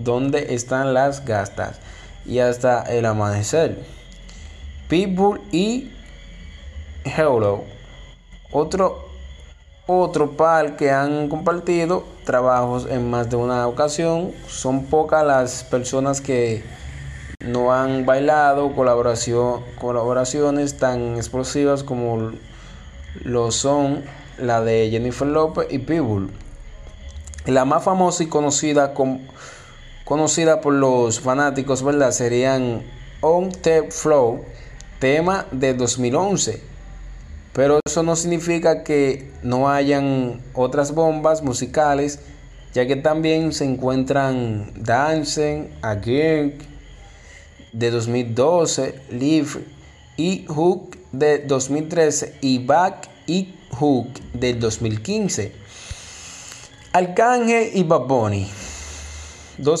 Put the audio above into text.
¿Dónde están las gastas? Y hasta el amanecer. Pitbull y Hello. Otro, otro par que han compartido trabajos en más de una ocasión. Son pocas las personas que no han bailado colaboración, colaboraciones tan explosivas como lo son la de Jennifer Lopez y Pitbull. La más famosa y conocida, conocida por los fanáticos, ¿verdad? Serían On The Flow, tema de 2011. Pero eso no significa que no hayan otras bombas musicales, ya que también se encuentran Dancing, Again de 2012, Live y Hook de 2013 y Back y Hook del 2015. Arcángel y Baboni. Dos que